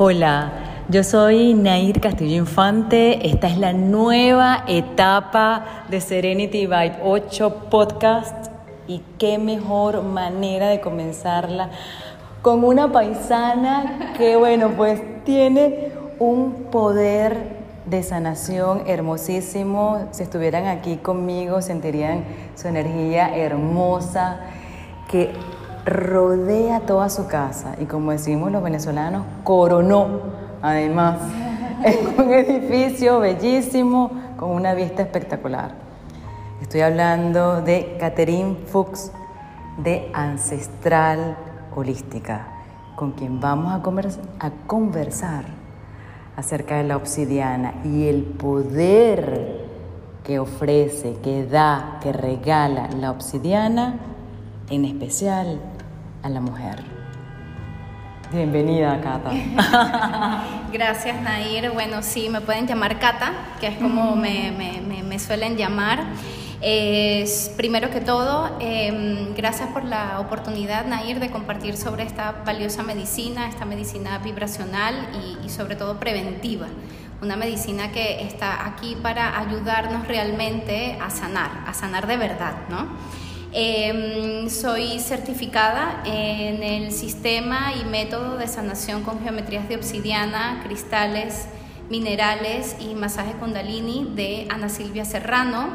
Hola, yo soy Nair Castillo Infante. Esta es la nueva etapa de Serenity Vibe 8 Podcast. Y qué mejor manera de comenzarla con una paisana que, bueno, pues tiene un poder de sanación hermosísimo. Si estuvieran aquí conmigo, sentirían su energía hermosa que rodea toda su casa y como decimos los venezolanos, coronó además en un edificio bellísimo con una vista espectacular. Estoy hablando de Catherine Fuchs de Ancestral Holística, con quien vamos a, a conversar acerca de la obsidiana y el poder que ofrece, que da, que regala la obsidiana, en especial a la mujer. Bienvenida, Cata. Gracias, Nair. Bueno, sí, me pueden llamar Cata, que es como me, me, me, suelen llamar. Es, primero que todo, em, gracias por la oportunidad, Nair, de compartir sobre esta valiosa medicina, esta medicina vibracional y, y sobre todo preventiva. Una medicina que está aquí para ayudarnos realmente a sanar, a sanar de verdad, ¿no? Em, soy certificada en el sistema y método de sanación con geometrías de obsidiana, cristales, minerales y masaje kundalini de Ana Silvia Serrano.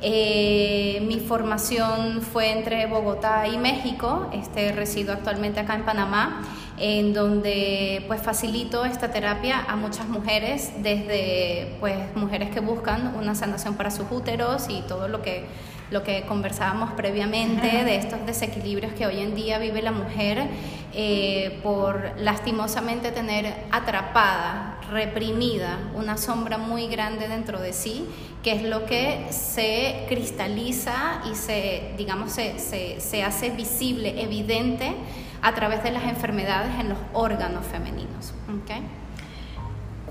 Eh, mi formación fue entre Bogotá y México, este, resido actualmente acá en Panamá, en donde pues facilito esta terapia a muchas mujeres, desde pues mujeres que buscan una sanación para sus úteros y todo lo que lo que conversábamos previamente de estos desequilibrios que hoy en día vive la mujer eh, por lastimosamente tener atrapada, reprimida, una sombra muy grande dentro de sí, que es lo que se cristaliza y se, digamos, se, se, se hace visible, evidente a través de las enfermedades en los órganos femeninos. ¿okay?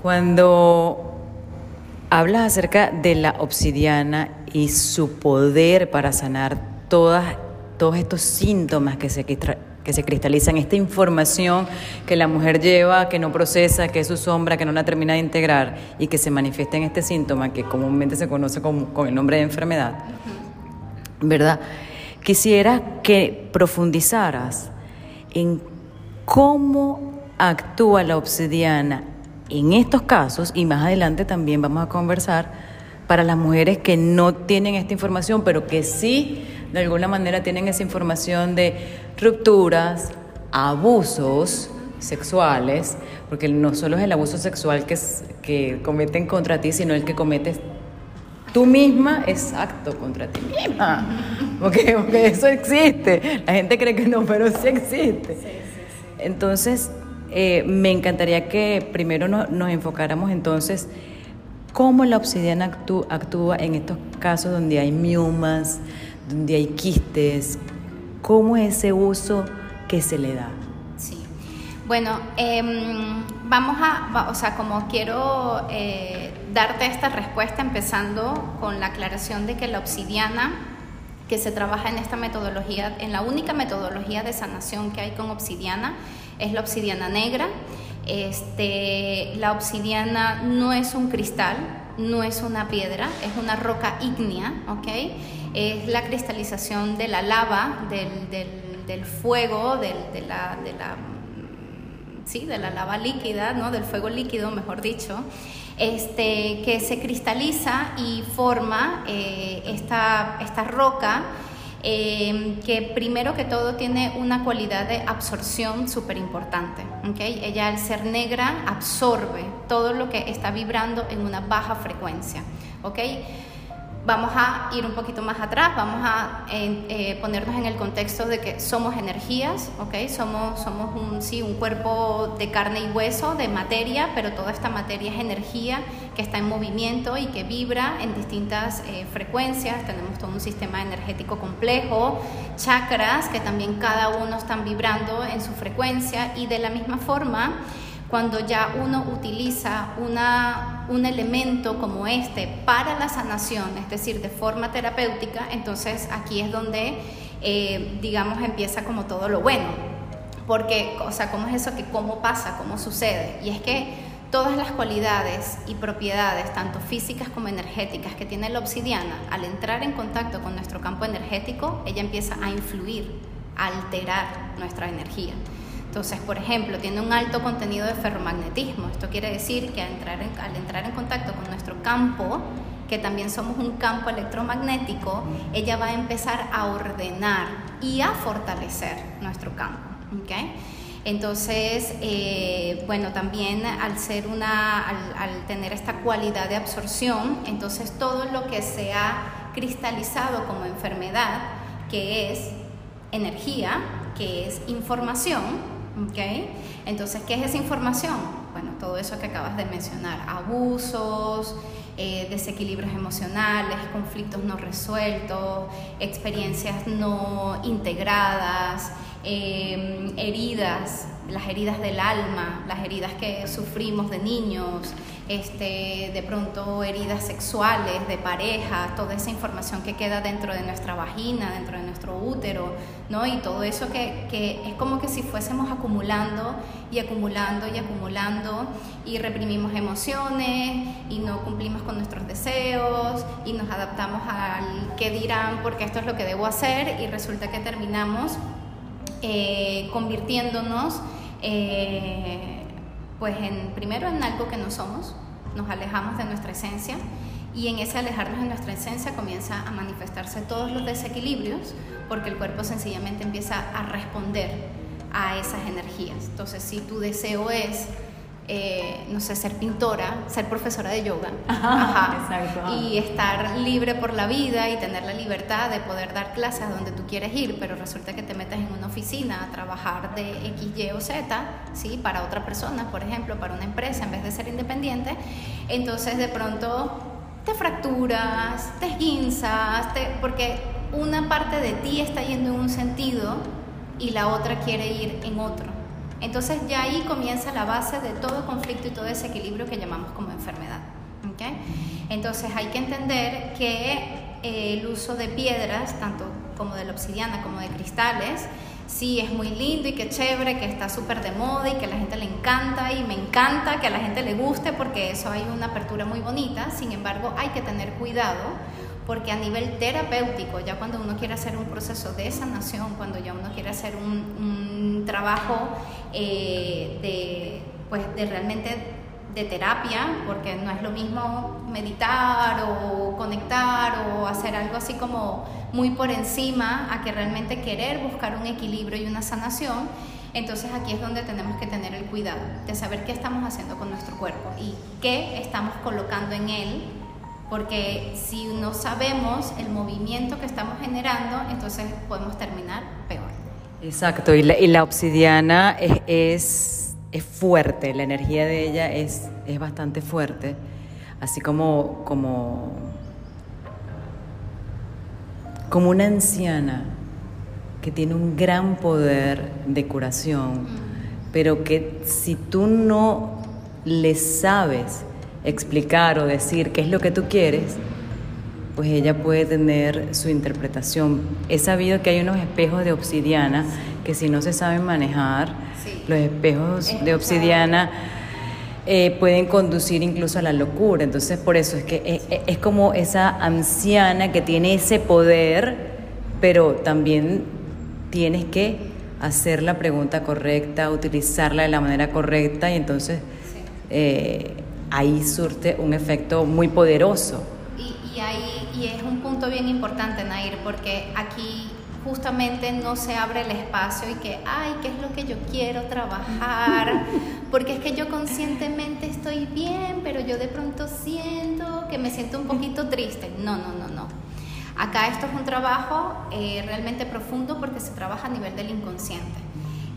Cuando hablas acerca de la obsidiana y su poder para sanar todas, todos estos síntomas que se, que se cristalizan, esta información que la mujer lleva, que no procesa, que es su sombra, que no la termina de integrar y que se manifiesta en este síntoma que comúnmente se conoce con, con el nombre de enfermedad, ¿verdad? Quisiera que profundizaras en cómo actúa la obsidiana en estos casos, y más adelante también vamos a conversar, para las mujeres que no tienen esta información, pero que sí de alguna manera tienen esa información de rupturas, abusos sexuales, porque no solo es el abuso sexual que, que cometen contra ti, sino el que cometes tú misma, exacto, contra ti misma. Porque, eso existe. La gente cree que no, pero sí existe. Entonces, eh, me encantaría que primero nos enfocáramos entonces cómo la obsidiana actúa en estos casos donde hay miomas, donde hay quistes, cómo es ese uso que se le da. Sí, bueno, em, vamos a, o sea, como quiero eh, darte esta respuesta empezando con la aclaración de que la obsidiana que se trabaja en esta metodología, en la única metodología de sanación que hay con obsidiana, es la obsidiana negra. Este, la obsidiana no es un cristal, no es una piedra, es una roca ígnea, ¿ok? Es la cristalización de la lava, del, fuego, de, la, sí, de la lava líquida, ¿no? Del fuego líquido, mejor dicho, este, que se cristaliza y forma eh, esta roca Em, que primero que todo tiene una cualidad de absorción súper importante. ¿okay? Ella al ser negra absorbe todo lo que está vibrando en una baja frecuencia. ¿okay? Vamos a ir un poquito más atrás, vamos a eh, ponernos en el contexto de que somos energías, ¿ok? Somos, somos un, sí, un cuerpo de carne y hueso, de materia, pero toda esta materia es energía que está en movimiento y que vibra en distintas eh, frecuencias. Tenemos todo un sistema energético complejo, chakras que también cada uno están vibrando en su frecuencia y de la misma forma cuando ya uno utiliza una, un elemento como este para la sanación, es decir, de forma terapéutica, entonces aquí es donde, eh, digamos, empieza como todo lo bueno. Porque, o sea, ¿cómo es eso? Que ¿Cómo pasa? ¿Cómo sucede? Y es que todas las cualidades y propiedades, tanto físicas como energéticas, que tiene la obsidiana, al entrar en contacto con nuestro campo energético, ella empieza a influir, a alterar nuestra energía. Entonces, por ejemplo, tiene un alto contenido de ferromagnetismo. Esto quiere decir que al entrar en, al entrar en contacto con nuestro campo, que también somos un campo electromagnético, ella va a empezar a ordenar y a fortalecer nuestro campo. ¿okay? Entonces, eh, bueno, también al ser una, al, tener esta cualidad de absorción, entonces todo lo que se ha cristalizado como enfermedad, que es energía, que es información, ¿Okay? Entonces, ¿qué es esa información? Bueno, todo eso que acabas de mencionar, abusos, eh, desequilibrios emocionales, conflictos no resueltos, experiencias no integradas, eh, heridas, las heridas del alma, las heridas que sufrimos de niños, este, de pronto heridas sexuales, de pareja, toda esa información que queda dentro de nuestra vagina, dentro de nuestro útero, ¿no? Y todo eso que, que es como que si fuésemos acumulando y acumulando y acumulando y reprimimos emociones y no cumplimos con nuestros deseos y nos adaptamos al qué dirán porque esto es lo que debo hacer y resulta que terminamos eh, convirtiéndonos eh, pues en, primero en algo que no somos, nos alejamos de nuestra esencia y en ese alejarnos de nuestra esencia comienza a manifestarse todos los desequilibrios porque el cuerpo sencillamente empieza a responder a esas energías. Entonces, si tu deseo es eh, no sé, ser pintora, ser profesora de yoga y estar libre por la vida y tener la libertad de poder dar clases donde tú quieres ir, pero resulta que te metes en una oficina a trabajar de X, Y o Z, ¿sí? para otra persona, por ejemplo, para una empresa, en vez de ser independiente, entonces de pronto te fracturas, te esguinzas, porque una parte de ti está yendo en un sentido y la otra quiere ir en otro. Entonces ya ahí comienza la base de todo conflicto y todo desequilibrio que llamamos como enfermedad. Entonces hay que entender que eh, el uso de piedras, tanto como de la obsidiana como de cristales, sí es muy lindo y que chévere, que está súper de moda y que a la gente le encanta y me encanta que a la gente le guste porque eso hay una apertura muy bonita, sin embargo hay que tener cuidado porque a nivel terapéutico, ya cuando uno quiere hacer un proceso de sanación, cuando ya uno quiere hacer un, trabajo eh, de, pues, de realmente de terapia, porque no es lo mismo meditar o conectar o hacer algo así como muy por encima a que realmente querer buscar un equilibrio y una sanación. Entonces aquí es donde tenemos que tener el cuidado de saber qué estamos haciendo con nuestro cuerpo y qué estamos colocando en él porque si no sabemos el movimiento que estamos generando, entonces podemos terminar peor. Exacto, y la, obsidiana es, es, fuerte, la energía de ella es, es bastante fuerte, así como, como, como una anciana que tiene un gran poder de curación, mm. pero que si tú no le sabes, explicar o decir qué es lo que tú quieres, pues ella puede tener su interpretación. He sabido que hay unos espejos de obsidiana que si no se saben manejar, los espejos de obsidiana eh, pueden conducir incluso a la locura. Entonces por eso es que es, eh, eh, es como esa anciana que tiene ese poder, pero también tienes que hacer la pregunta correcta, utilizarla de la manera correcta y entonces ahí surte un efecto muy poderoso. Y, ahí, y es un punto bien importante, Nair, porque aquí justamente no se abre el espacio y que, ay, ¿qué es lo que yo quiero trabajar? Porque es que yo conscientemente estoy bien, pero yo de pronto siento que me siento un poquito triste. No, no, no, no. Acá esto es un trabajo eh, realmente profundo porque se trabaja a nivel del inconsciente.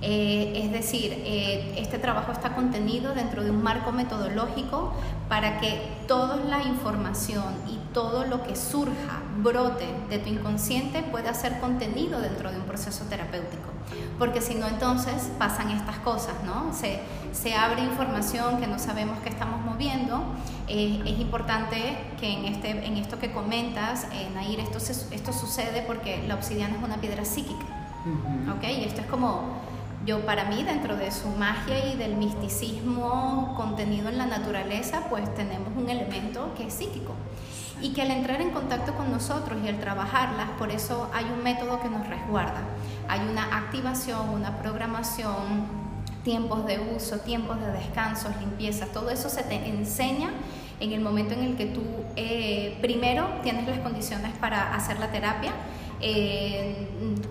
Eh, es decir, eh, este trabajo está contenido dentro de un marco metodológico para que toda la información y todo lo que surja, brote de tu inconsciente pueda ser contenido dentro de un proceso terapéutico. Porque si no, entonces pasan estas cosas, ¿no? Se, se abre información que no sabemos que estamos moviendo. Eh, es importante que en, este, en esto que comentas, Nair, esto, esto sucede porque la obsidiana es una piedra psíquica. ¿Ok? Y esto es como Yo para mí, dentro de su magia y del misticismo contenido en la naturaleza, pues tenemos un elemento que es psíquico. Y que al entrar en contacto con nosotros y al trabajarlas, por eso hay un método que nos resguarda. Hay una activación, una programación, tiempos de uso, tiempos de descanso, limpieza, todo eso se te enseña en el momento en el que tú eh, primero tienes las condiciones para hacer la terapia. Eh,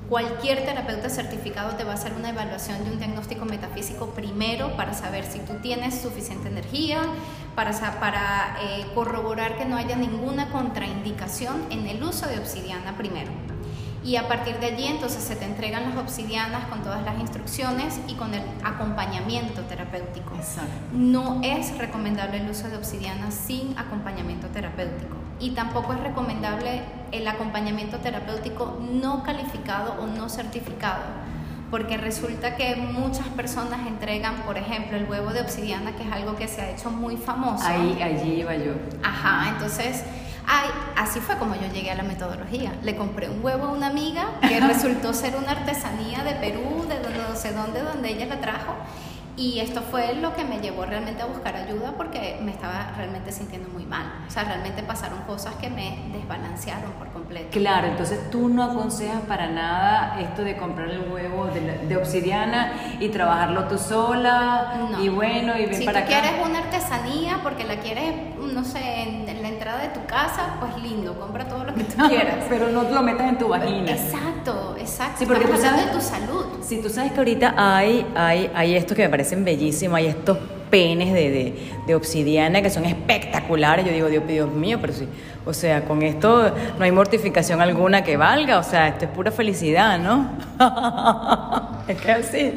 cualquier terapeuta certificado te va a hacer una evaluación de un diagnóstico metafísico primero para saber si tú tienes suficiente energía, para, para eh, corroborar que no haya ninguna contraindicación en el uso de obsidiana primero. Y a partir de allí entonces se te entregan las obsidianas con todas las instrucciones y con el acompañamiento terapéutico. No es recomendable el uso de obsidiana sin acompañamiento terapéutico y tampoco es recomendable el acompañamiento terapéutico no calificado o no certificado porque resulta que muchas personas entregan, por ejemplo, el huevo de obsidiana, que es algo que se ha hecho muy famoso. Ahí, allí iba yo. Ajá, entonces Ay, así fue como yo llegué a la metodología. Le compré un huevo a una amiga que resultó ser una artesanía de Perú, de no sé dónde, donde ella la trajo. Y esto fue lo que me llevó realmente a buscar ayuda porque me estaba realmente sintiendo muy mal. O sea, realmente pasaron cosas que me desbalancearon por completo. Claro, entonces tú no aconsejas para nada esto de comprar el huevo de, obsidiana y trabajarlo tú sola. No. Y bueno, y ven si para tú quieres una artesanía porque la quieres, no sé, en de tu casa, pues lindo, compra todo lo que tú quieras. Pero no lo metas en tu vagina. Exacto, exacto. Sí, porque tú sabes de tu salud. Si tú sabes que ahorita hay, hay, hay esto que me parece bellísimos, hay estos penes de, de, obsidiana que son espectaculares. Yo digo, Dios, Dios mío, pero sí, o sea, con esto no hay mortificación alguna que valga, o sea, esto es pura felicidad, ¿no? es que así.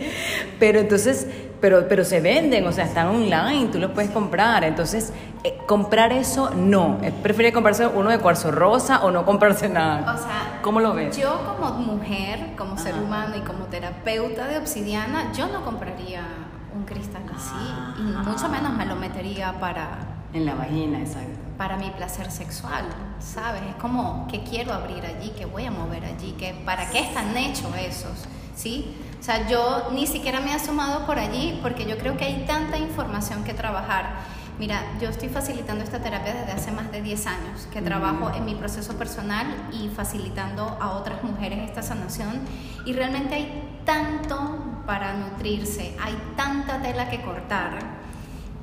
Pero entonces, pero, pero se venden, o sea, están online, tú los puedes comprar. Entonces, eh, comprar eso no. Es preferible comprarse uno de cuarzo rosa o no comprarse nada. O sea, ¿cómo lo ves? Yo como mujer, como ser humano y como terapeuta de obsidiana, yo no compraría un cristal así y mucho menos me lo metería para... En la vagina, exacto. Para mi placer sexual, ¿sabes? Es como que quiero abrir allí, que voy a mover allí, que para qué están hechos esos, ¿sí? O sea, yo ni siquiera me he asomado por allí porque yo creo que hay tanta información que trabajar. Mira, yo estoy facilitando esta terapia desde hace más de 10 años, que trabajo en mi proceso personal y facilitando a otras mujeres esta sanación. Y realmente hay tanto para nutrirse, hay tanta tela que cortar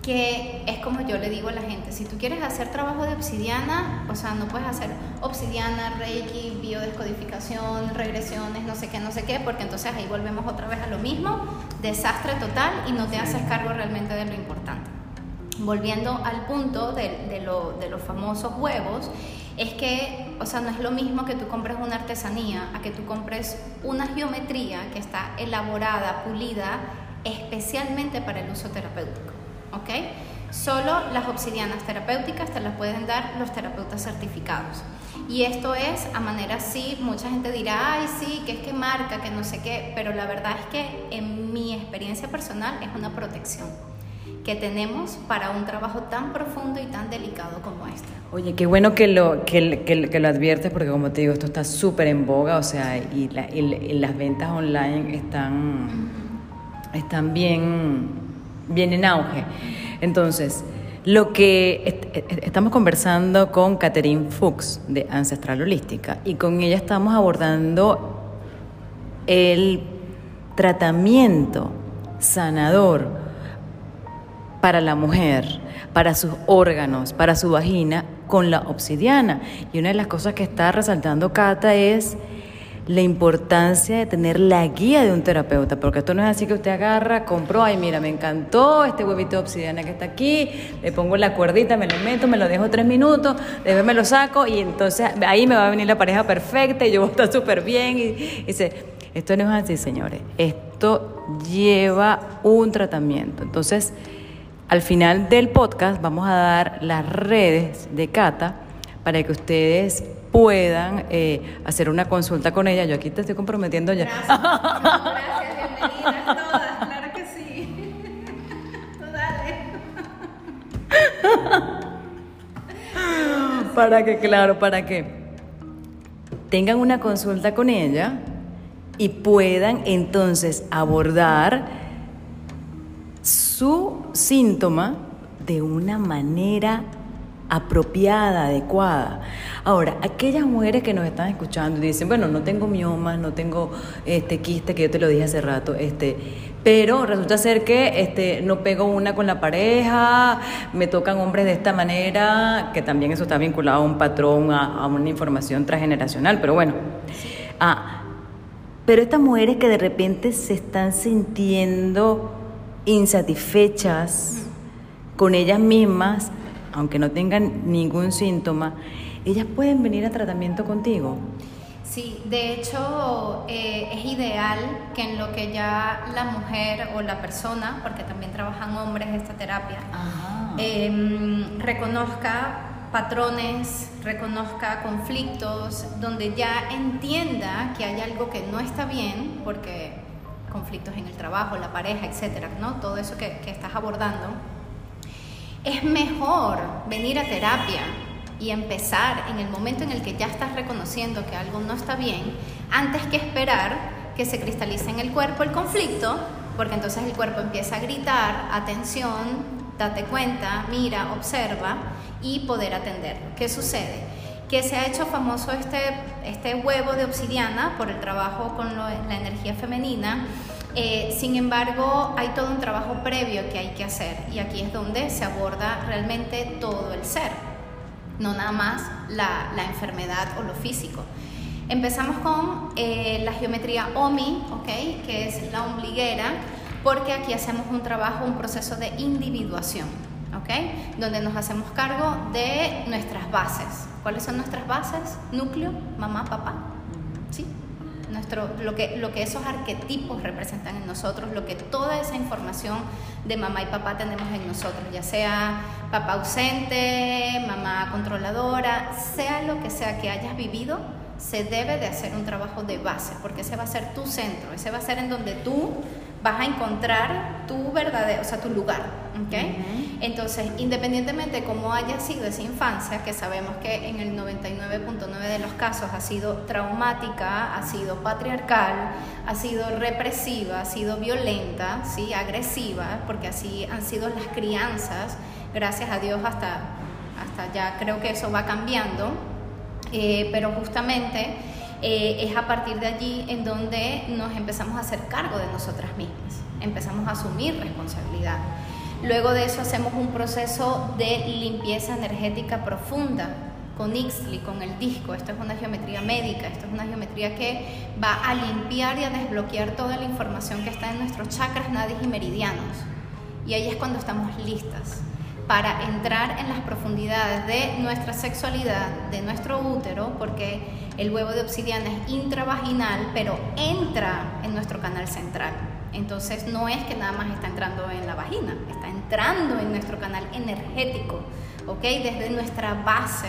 que es como yo le digo a la gente, si tú quieres hacer trabajo de obsidiana, o sea, no puedes hacer obsidiana, reiki, biodescodificación, regresiones, no sé qué, no sé qué, porque entonces ahí volvemos otra vez a lo mismo, desastre total y no te haces cargo realmente de lo importante. Volviendo al punto de, de, lo, de los famosos huevos, es que, o sea, no es lo mismo que tú compres una artesanía a que tú compres una geometría que está elaborada, pulida, especialmente para el uso terapéutico. ¿Ok? Solo las obsidianas terapéuticas te las pueden dar los terapeutas certificados. Y esto es a manera así, mucha gente dirá, ay, sí, que es que marca, que no sé qué, pero la verdad es que en mi experiencia personal es una protección que tenemos para un trabajo tan profundo y tan delicado como este. Oye, qué bueno que lo, que, que, lo adviertes porque como te digo, esto está súper en boga, o sea, y, las ventas online están, están bien, bien en auge. Entonces, lo que estamos conversando con Catherine Fuchs de Ancestral Holística y con ella estamos abordando el tratamiento sanador para la mujer, para sus órganos, para su vagina, con la obsidiana. Y una de las cosas que está resaltando Cata es la importancia de tener la guía de un terapeuta, porque esto no es así que usted agarra, compró, ay mira, me encantó este huevito de obsidiana que está aquí, le pongo la cuerdita, me lo meto, me lo dejo tres minutos, después me lo saco y entonces ahí me va a venir la pareja perfecta y yo voy a estar súper bien. Y, y dice, esto no es así, señores, esto lleva un tratamiento. Entonces, al final del podcast vamos a dar las redes de Cata para que ustedes puedan eh, hacer una consulta con ella. Yo aquí te estoy comprometiendo ya. Gracias, gracias, bienvenidas todas, claro que sí. Dale. para que, claro, para que tengan una consulta con ella y puedan entonces abordar su síntoma de una manera apropiada, adecuada. Ahora, aquellas mujeres que nos están escuchando y dicen, bueno, no tengo miomas, no tengo este quiste, que yo te lo dije hace rato, este, pero resulta ser que este, no pego una con la pareja, me tocan hombres de esta manera, que también eso está vinculado a un patrón, a, una información transgeneracional, pero bueno. Ah, pero estas mujeres que de repente se están sintiendo insatisfechas con ellas mismas, aunque no tengan ningún síntoma, ellas pueden venir a tratamiento contigo. Sí, de hecho eh, es ideal que en lo que ya la mujer o la persona, porque también trabajan hombres esta terapia, em, reconozca patrones, reconozca conflictos, donde ya entienda que hay algo que no está bien, porque conflictos en el trabajo, la pareja, etcétera, ¿no? Todo eso que, que estás abordando es mejor venir a terapia y empezar en el momento en el que ya estás reconociendo que algo no está bien, antes que esperar que se cristalice en el cuerpo el conflicto, porque entonces el cuerpo empieza a gritar, atención, date cuenta, mira, observa y poder atender. ¿Qué sucede? Que se ha hecho famoso este, este huevo de obsidiana por el trabajo con la energía femenina eh, sin embargo, hay todo un trabajo previo que hay que hacer y aquí es donde se aborda realmente todo el ser, no nada más la, enfermedad o lo físico. Empezamos con eh, la geometría OMI, ¿okay? que es la ombliguera, porque aquí hacemos un trabajo, un proceso de individuación, ¿okay? donde nos hacemos cargo de nuestras bases. ¿Cuáles son nuestras bases? Núcleo, mamá, papá. Lo, que, esos arquetipos representan en nosotros, lo que toda esa información de mamá y papá tenemos en nosotros, ya sea papá ausente, mamá controladora, sea lo que sea que hayas vivido, se debe de hacer un trabajo de base, porque ese va a ser tu centro, ese va a ser en donde tú vas a encontrar tu verdadero, o sea, tu lugar. ¿okay? Entonces, independientemente de cómo haya sido esa infancia, que sabemos que en el 99.9 de los casos ha sido traumática, ha sido patriarcal, ha sido represiva, ha sido violenta, ¿sí? agresiva, porque así han sido las crianzas, gracias a Dios hasta, hasta ya creo que eso va cambiando, eh, pero justamente eh, es a partir de allí en donde nos empezamos a hacer cargo de nosotras mismas, empezamos a asumir responsabilidad. Luego de eso hacemos un proceso de limpieza energética profunda con Ixtli, con el disco. Esto es una geometría médica, esto es una geometría que va a limpiar y a desbloquear toda la información que está en nuestros chakras, nadis y meridianos. Y ahí es cuando estamos listas para entrar en las profundidades de nuestra sexualidad, de nuestro útero, porque el huevo de obsidiana es intravaginal, pero entra en nuestro canal central. Entonces no es que nada más está entrando en la vagina, está entrando en nuestro canal energético, ¿ok? Desde nuestra base.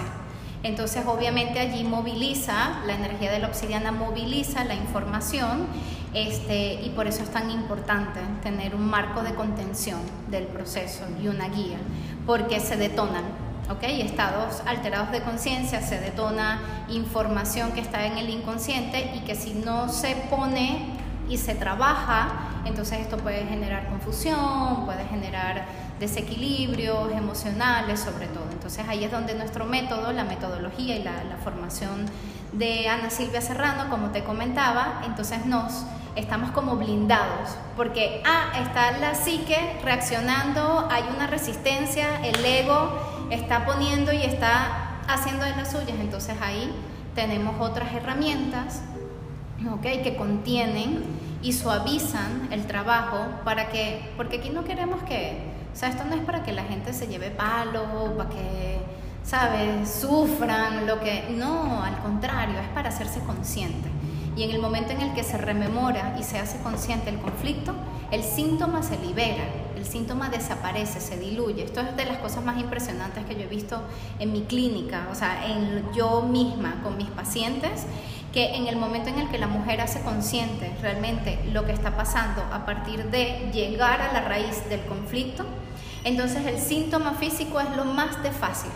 Entonces obviamente allí moviliza, la energía de la obsidiana moviliza la información este, y por eso es tan importante tener un marco de contención del proceso y una guía, porque se detonan, ¿ok? Estados alterados de conciencia, se detona información que está en el inconsciente y que si no se pone y se trabaja, entonces esto puede generar confusión, puede generar desequilibrios emocionales sobre todo. Entonces ahí es donde nuestro método, la metodología y la, formación de Ana Silvia Serrano, como te comentaba, entonces nos estamos como blindados, porque ah, está la psique reaccionando, hay una resistencia, el ego está poniendo y está haciendo de las suyas, entonces ahí tenemos otras herramientas ¿okay? que contienen y suavizan el trabajo para que, porque aquí no queremos que, o sea, esto no es para que la gente se lleve palo, para que, ¿sabes?, sufran, lo que, no, al contrario, es para hacerse consciente. Y en el momento en el que se rememora y se hace consciente el conflicto, el síntoma se libera, el síntoma desaparece, se diluye. Esto es de las cosas más impresionantes que yo he visto en mi clínica, o sea, en yo misma con mis pacientes que en el momento en el que la mujer hace consciente realmente lo que está pasando a partir de llegar a la raíz del conflicto, entonces el síntoma físico es lo más de fácil,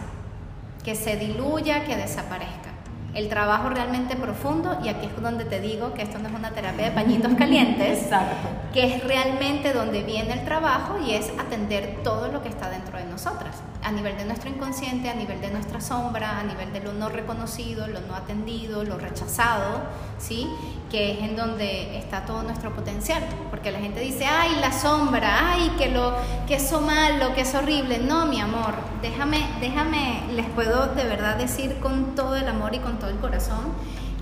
que se diluya, que desaparezca. El trabajo realmente profundo, y aquí es donde te digo que esto no es una terapia de pañitos calientes, Exacto. Que es realmente donde viene el trabajo y es atender todo lo que está dentro de nosotras, a nivel de nuestro inconsciente, a nivel de nuestra sombra, a nivel de lo no reconocido, lo no atendido, lo rechazado, ¿sí? que es en donde está todo nuestro potencial, porque la gente dice, ay, la sombra, ay, que, lo, que eso malo, que es horrible. No, mi amor, déjame, déjame, les puedo de verdad decir con todo el amor y con todo el corazón,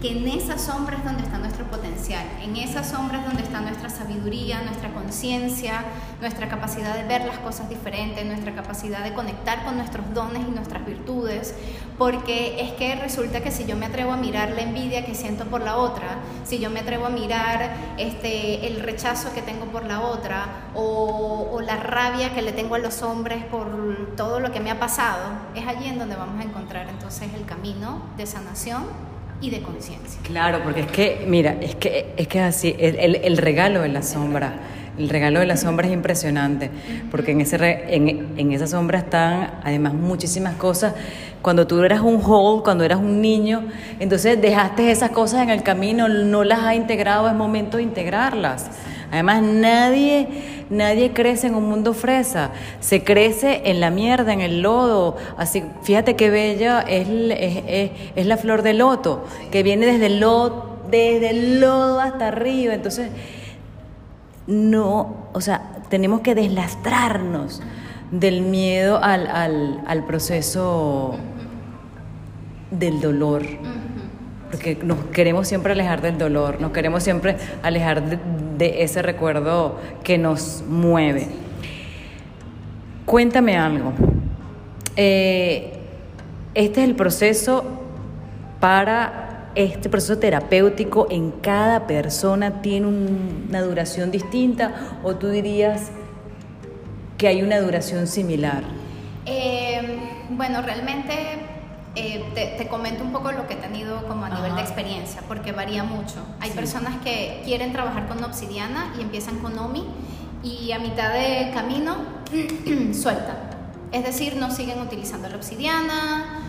que en esa sombra es donde está nuestro potencial, en esa sombra es donde está nuestra sabiduría, nuestra conciencia, nuestra capacidad de ver las cosas diferentes, nuestra capacidad de conectar con nuestros dones y nuestras virtudes, porque es que resulta que si yo me atrevo a mirar la envidia que siento por la otra, si yo me atrevo a mirar este, el rechazo que tengo por la otra o, o la rabia que le tengo a los hombres por todo lo que me ha pasado, es allí en donde vamos a encontrar entonces el camino de sanación y de conciencia. Claro, porque es que, mira, es que es que así, el, el, el regalo de la sombra, el regalo de la sombra es impresionante, porque en, ese re- en, en esa sombra están además muchísimas cosas. Cuando tú eras un whole, cuando eras un niño, entonces dejaste esas cosas en el camino, no las has integrado, es momento de integrarlas. Además, nadie, nadie crece en un mundo fresa, se crece en la mierda, en el lodo. Así, fíjate qué bella es, l- es, es- es la flor de loto, que viene desde el lodo, desde el lodo hasta arriba. Entonces, no, o sea, tenemos que deslastrarnos del miedo al, al, al proceso del dolor. Porque nos queremos siempre alejar del dolor, nos queremos siempre alejar de, de ese recuerdo que nos mueve. Cuéntame algo. Eh, este es el proceso para este proceso terapéutico en cada persona tiene un- una duración distinta o tú dirías que hay una duración similar. Eh, bueno, realmente eh, te, te comento un poco lo que he tenido como a nivel de Ajá. experiencia, porque varía mucho. Hay Sí. personas que quieren trabajar con obsidiana y empiezan con OMI y a mitad de camino sueltan. Es decir, no siguen utilizando la obsidiana,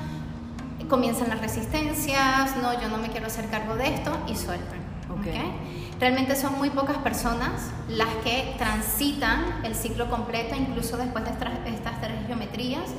comienzan las resistencias, no, yo no me quiero hacer cargo de esto y sueltan. Ok. ¿ok? Realmente son muy pocas personas las que transitan el ciclo completo, incluso después de estas, estas tres geometrías.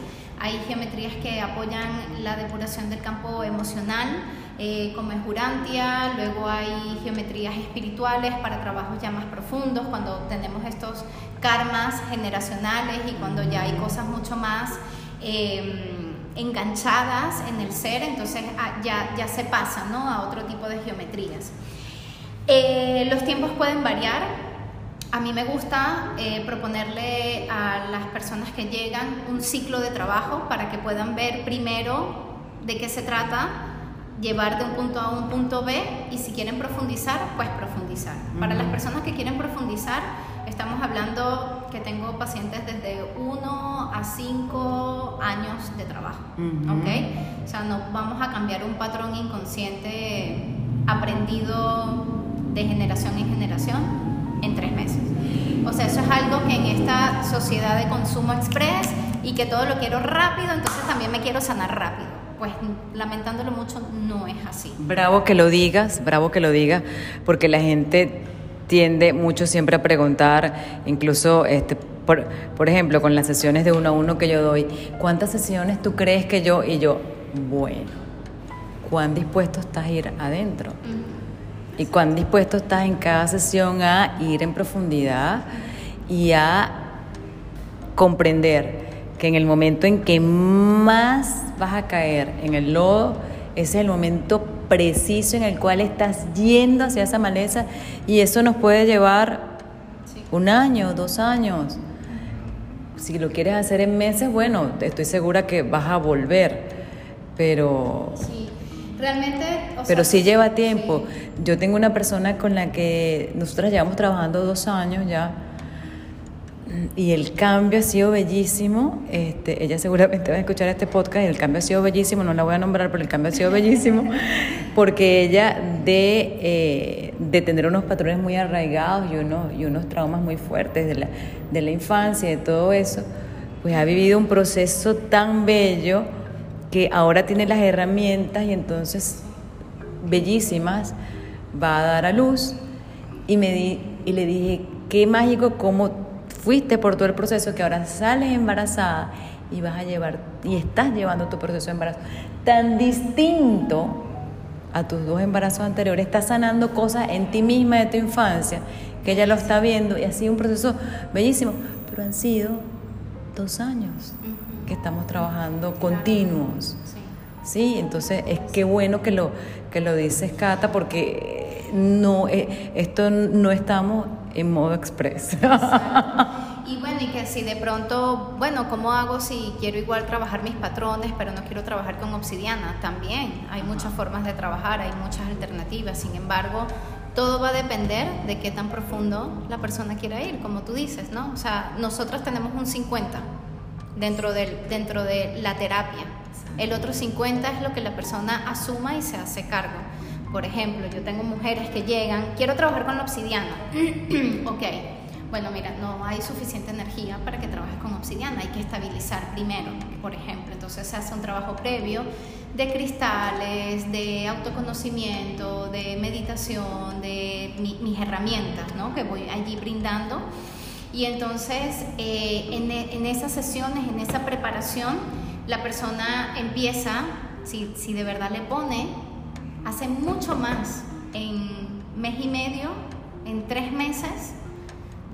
Hay geometrías que apoyan la depuración del campo emocional, eh, como es Urantia, luego hay geometrías espirituales para trabajos ya más profundos, cuando tenemos estos karmas generacionales y cuando ya hay cosas mucho más eh, enganchadas en el ser, entonces ah, ya, ya se pasa ¿no? a otro tipo de geometrías. Eh, los tiempos pueden variar. A mí me gusta eh, proponerle a las personas que llegan un ciclo de trabajo para que puedan ver primero de qué se trata, llevar de un punto A a un punto B y si quieren profundizar, pues profundizar. Para las personas que quieren profundizar, estamos hablando que tengo pacientes desde 1 a 5 años de trabajo. ¿ok? O sea, no vamos a cambiar un patrón inconsciente aprendido de generación en generación en tres meses. O sea, eso es algo que en esta sociedad de consumo express y que todo lo quiero rápido, entonces también me quiero sanar rápido. Pues lamentándolo mucho, no es así. Bravo que lo digas, bravo que lo digas, porque la gente tiende mucho siempre a preguntar, incluso, este, por, por ejemplo, con las sesiones de uno a uno que yo doy, ¿cuántas sesiones tú crees que yo? Y yo, bueno, ¿cuán dispuesto estás a ir adentro? ¿Y cuán dispuesto estás en cada sesión a ir en profundidad y a comprender que en el momento en que más vas a caer en el lodo, ese es el momento preciso en el cual estás yendo hacia esa maleza y eso nos puede llevar un año, dos años. Si lo quieres hacer en meses, bueno, estoy segura que vas a volver, pero Sí, realmente... o pero sea, sí lleva tiempo. sí. Yo tengo una persona con la que nosotras llevamos trabajando dos años ya y el cambio ha sido bellísimo. Este, ella seguramente va a escuchar este podcast y el cambio ha sido bellísimo. No la voy a nombrar, pero el cambio ha sido bellísimo porque ella de, eh, de tener unos patrones muy arraigados y unos, y unos traumas muy fuertes de la, de la infancia y de todo eso, pues ha vivido un proceso tan bello que ahora tiene las herramientas y entonces bellísimas, va a dar a luz. Y, me di, y le dije, qué mágico cómo fuiste por todo el proceso, que ahora sales embarazada y vas a llevar, y estás llevando tu proceso de embarazo tan distinto a tus dos embarazos anteriores, estás sanando cosas en ti misma de tu infancia, que ella lo está viendo, y ha sido un proceso bellísimo, pero han sido dos años que estamos trabajando continuos. Sí, entonces es que bueno que lo, que lo dices, Cata, porque no, eh, esto no estamos en modo express. Y bueno, y que si de pronto, bueno, ¿cómo hago si quiero igual trabajar mis patrones, pero no quiero trabajar con obsidiana? También hay muchas formas de trabajar, hay muchas alternativas. Sin embargo, todo va a depender de qué tan profundo la persona quiera ir, como tú dices, ¿no? O sea, nosotros tenemos un 50 dentro, del, dentro de la terapia. El otro 50 es lo que la persona asuma y se hace cargo. Por ejemplo, yo tengo mujeres que llegan, quiero trabajar con la obsidiana. ok, bueno, mira, no hay suficiente energía para que trabajes con obsidiana, hay que estabilizar primero, por ejemplo. Entonces se hace un trabajo previo de cristales, de autoconocimiento, de meditación, de mis herramientas, ¿no? Que voy allí brindando. Y entonces eh, en, en, esas sesiones, en esa preparación, la persona empieza, si, si de verdad le pone, hace mucho más en mes y medio, en tres meses,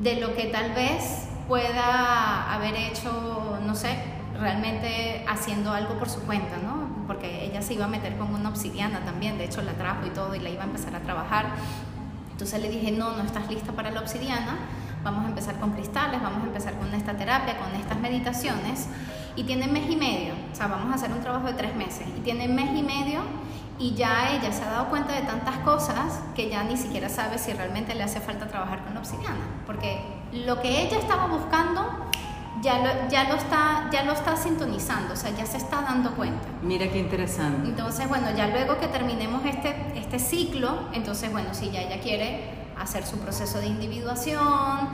de lo que tal vez pueda haber hecho, no sé, realmente haciendo algo por su cuenta, ¿no? Porque ella se iba a meter con una obsidiana también, de hecho la trajo y todo y la iba a empezar a trabajar. Entonces le dije, no, no estás lista para la obsidiana, vamos a empezar con cristales, vamos a empezar con esta terapia, con estas meditaciones. Y tiene mes y medio, o sea, vamos a hacer un trabajo de tres meses. Y tiene mes y medio y ya ella se ha dado cuenta de tantas cosas que ya ni siquiera sabe si realmente le hace falta trabajar con la obsidiana, porque lo que ella estaba buscando ya lo, ya lo, está, ya lo está sintonizando, o sea, ya se está dando cuenta. Mira qué interesante. Entonces, bueno, ya luego que terminemos este, este ciclo, entonces, bueno, si ya ella quiere hacer su proceso de individuación,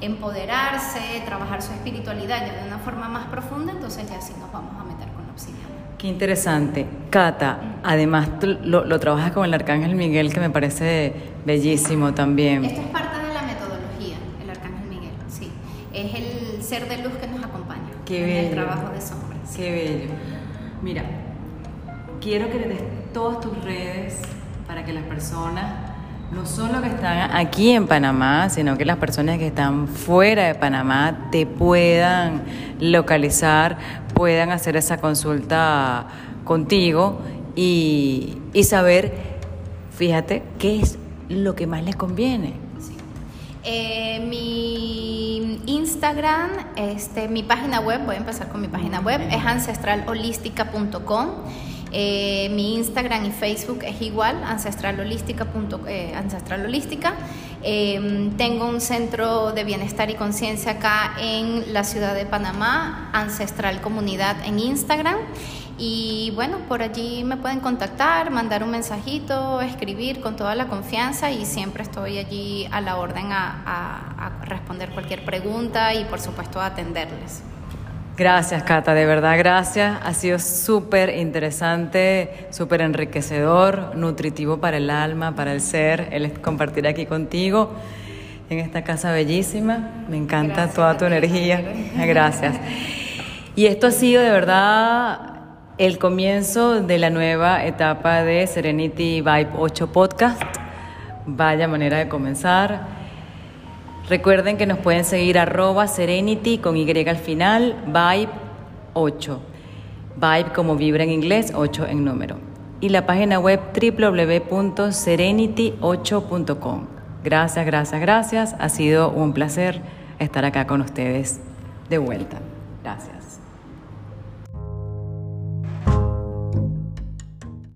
empoderarse, trabajar su espiritualidad ya de una forma más profunda, entonces ya sí nos vamos a meter con la obsidiana. Qué interesante. Cata, además lo, lo, trabajas con el Arcángel Miguel, que me parece bellísimo también. Esto es parte de la metodología, el Arcángel Miguel, sí. Es el ser de luz que nos acompaña Qué en bello. el trabajo de sombras. Qué bello. Mira, quiero que le des todas tus redes para que las personas, no solo que están aquí en Panamá, sino que las personas que están fuera de Panamá te puedan localizar, puedan hacer esa consulta contigo y, y saber, fíjate, qué es lo que más les conviene. Sí. Eh, mi Instagram, este, mi página web, voy a empezar con mi página web, es ancestralholística.com. Eh, mi Instagram y Facebook es igual, ancestralholística. Eh, ancestralholística. Eh, tengo un centro de bienestar y conciencia acá en la ciudad de Panamá, Ancestral Comunidad en Instagram. Y bueno, por allí me pueden contactar, mandar un mensajito, escribir con toda la confianza y siempre estoy allí a la orden a, a responder cualquier pregunta y por supuesto a atenderles. Gracias, Cata, de verdad, gracias. Ha sido súper interesante, súper enriquecedor, nutritivo para el alma, para el ser, el compartir aquí contigo en esta casa bellísima. Me encanta Gracias, toda tu energía. Gracias. Y esto ha sido de verdad el comienzo de la nueva etapa de Serenity Vibe 8 Podcast. Vaya manera de comenzar. Recuerden que nos pueden seguir arroba Serenity con Y al final, Vibe 8. Vibe como vibra en inglés, 8 en número. Y la página web www.serenity8.com. Gracias, gracias, gracias. Ha sido un placer estar acá con ustedes de vuelta. Gracias.